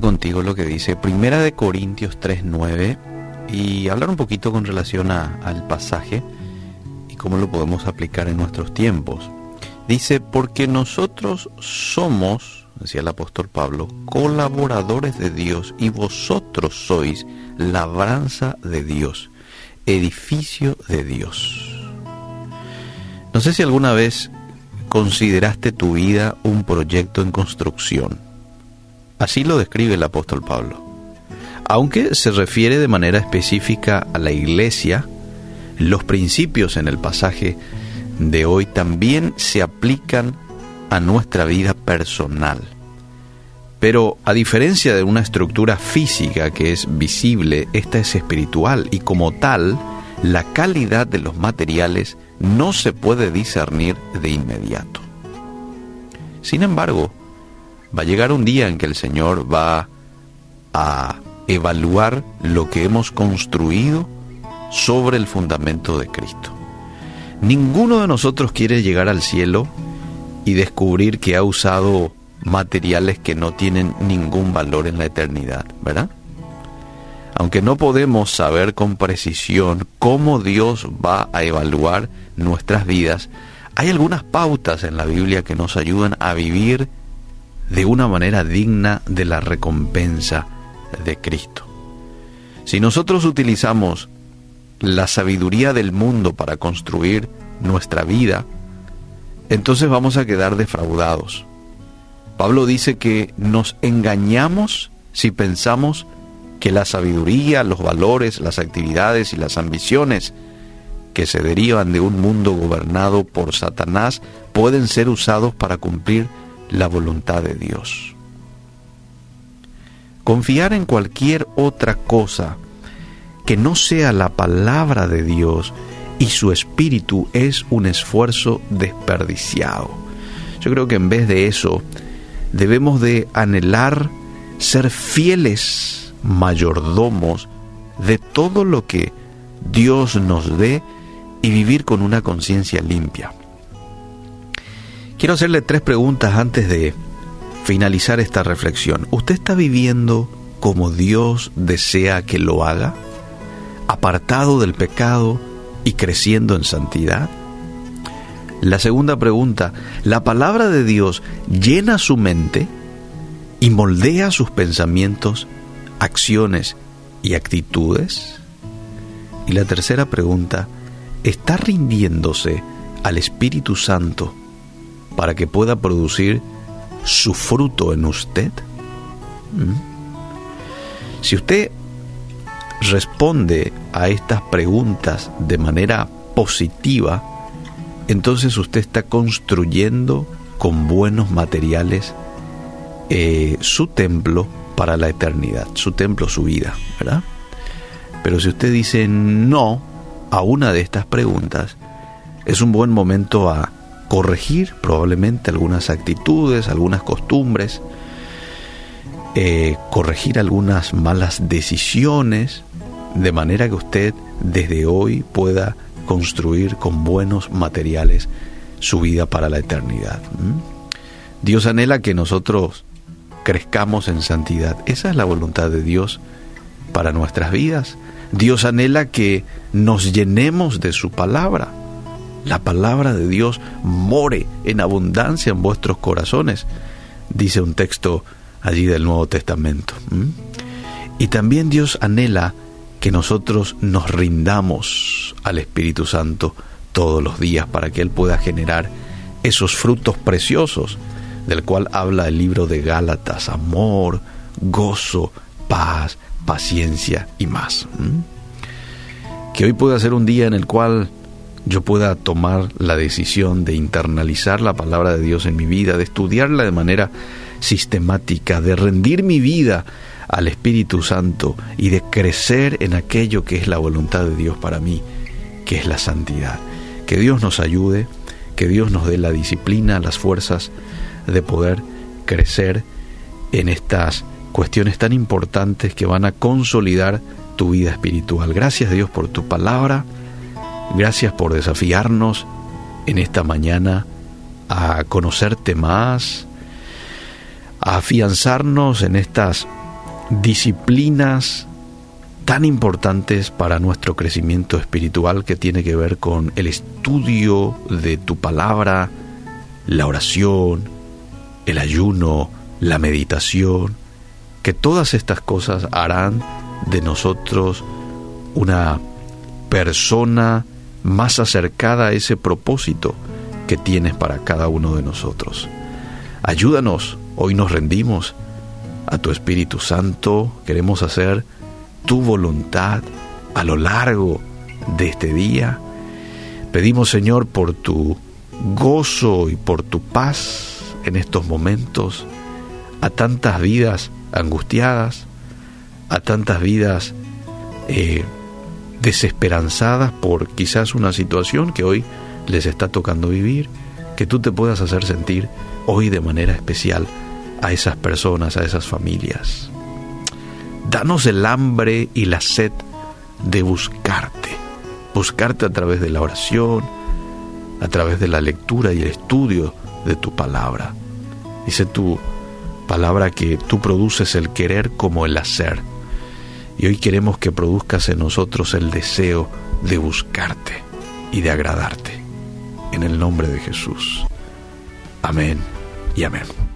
contigo lo que dice Primera de Corintios 3.9 y hablar un poquito con relación al pasaje y cómo lo podemos aplicar en nuestros tiempos. Dice, porque nosotros somos, decía el apóstol Pablo, colaboradores de Dios y vosotros sois labranza de Dios, edificio de Dios. No sé si alguna vez consideraste tu vida un proyecto en construcción. Así lo describe el apóstol Pablo. Aunque se refiere de manera específica a la iglesia, los principios en el pasaje de hoy también se aplican a nuestra vida personal. Pero a diferencia de una estructura física que es visible, esta es espiritual y como tal, la calidad de los materiales no se puede discernir de inmediato. Sin embargo, va a llegar un día en que el Señor va a evaluar lo que hemos construido sobre el fundamento de Cristo. Ninguno de nosotros quiere llegar al cielo y descubrir que ha usado materiales que no tienen ningún valor en la eternidad, ¿verdad? Aunque no podemos saber con precisión cómo Dios va a evaluar nuestras vidas, hay algunas pautas en la Biblia que nos ayudan a vivir de una manera digna de la recompensa de Cristo. Si nosotros utilizamos la sabiduría del mundo para construir nuestra vida, entonces vamos a quedar defraudados. Pablo dice que nos engañamos si pensamos que la sabiduría, los valores, las actividades y las ambiciones que se derivan de un mundo gobernado por Satanás pueden ser usados para cumplir la voluntad de Dios. Confiar en cualquier otra cosa que no sea la palabra de Dios y su espíritu es un esfuerzo desperdiciado. Yo creo que en vez de eso debemos de anhelar ser fieles mayordomos de todo lo que Dios nos dé y vivir con una conciencia limpia. Quiero hacerle tres preguntas antes de finalizar esta reflexión. ¿Usted está viviendo como Dios desea que lo haga? ¿Apartado del pecado y creciendo en santidad? La segunda pregunta, ¿la palabra de Dios llena su mente y moldea sus pensamientos acciones y actitudes? Y la tercera pregunta, ¿está rindiéndose al Espíritu Santo para que pueda producir su fruto en usted? ¿Mm? Si usted responde a estas preguntas de manera positiva, entonces usted está construyendo con buenos materiales eh, su templo para la eternidad, su templo, su vida, ¿verdad? Pero si usted dice no a una de estas preguntas, es un buen momento a corregir probablemente algunas actitudes, algunas costumbres, eh, corregir algunas malas decisiones, de manera que usted desde hoy pueda construir con buenos materiales su vida para la eternidad. Dios anhela que nosotros crezcamos en santidad. Esa es la voluntad de Dios para nuestras vidas. Dios anhela que nos llenemos de su palabra. La palabra de Dios more en abundancia en vuestros corazones, dice un texto allí del Nuevo Testamento. Y también Dios anhela que nosotros nos rindamos al Espíritu Santo todos los días para que Él pueda generar esos frutos preciosos del cual habla el libro de Gálatas, amor, gozo, paz, paciencia y más. Que hoy pueda ser un día en el cual yo pueda tomar la decisión de internalizar la palabra de Dios en mi vida, de estudiarla de manera sistemática, de rendir mi vida al Espíritu Santo y de crecer en aquello que es la voluntad de Dios para mí, que es la santidad. Que Dios nos ayude, que Dios nos dé la disciplina, las fuerzas, de poder crecer en estas cuestiones tan importantes que van a consolidar tu vida espiritual. Gracias Dios por tu palabra, gracias por desafiarnos en esta mañana a conocerte más, a afianzarnos en estas disciplinas tan importantes para nuestro crecimiento espiritual que tiene que ver con el estudio de tu palabra, la oración, el ayuno, la meditación, que todas estas cosas harán de nosotros una persona más acercada a ese propósito que tienes para cada uno de nosotros. Ayúdanos, hoy nos rendimos a tu Espíritu Santo, queremos hacer tu voluntad a lo largo de este día. Pedimos Señor por tu gozo y por tu paz en estos momentos a tantas vidas angustiadas, a tantas vidas eh, desesperanzadas por quizás una situación que hoy les está tocando vivir, que tú te puedas hacer sentir hoy de manera especial a esas personas, a esas familias. Danos el hambre y la sed de buscarte, buscarte a través de la oración, a través de la lectura y el estudio de tu palabra. Dice tu palabra que tú produces el querer como el hacer. Y hoy queremos que produzcas en nosotros el deseo de buscarte y de agradarte. En el nombre de Jesús. Amén y amén.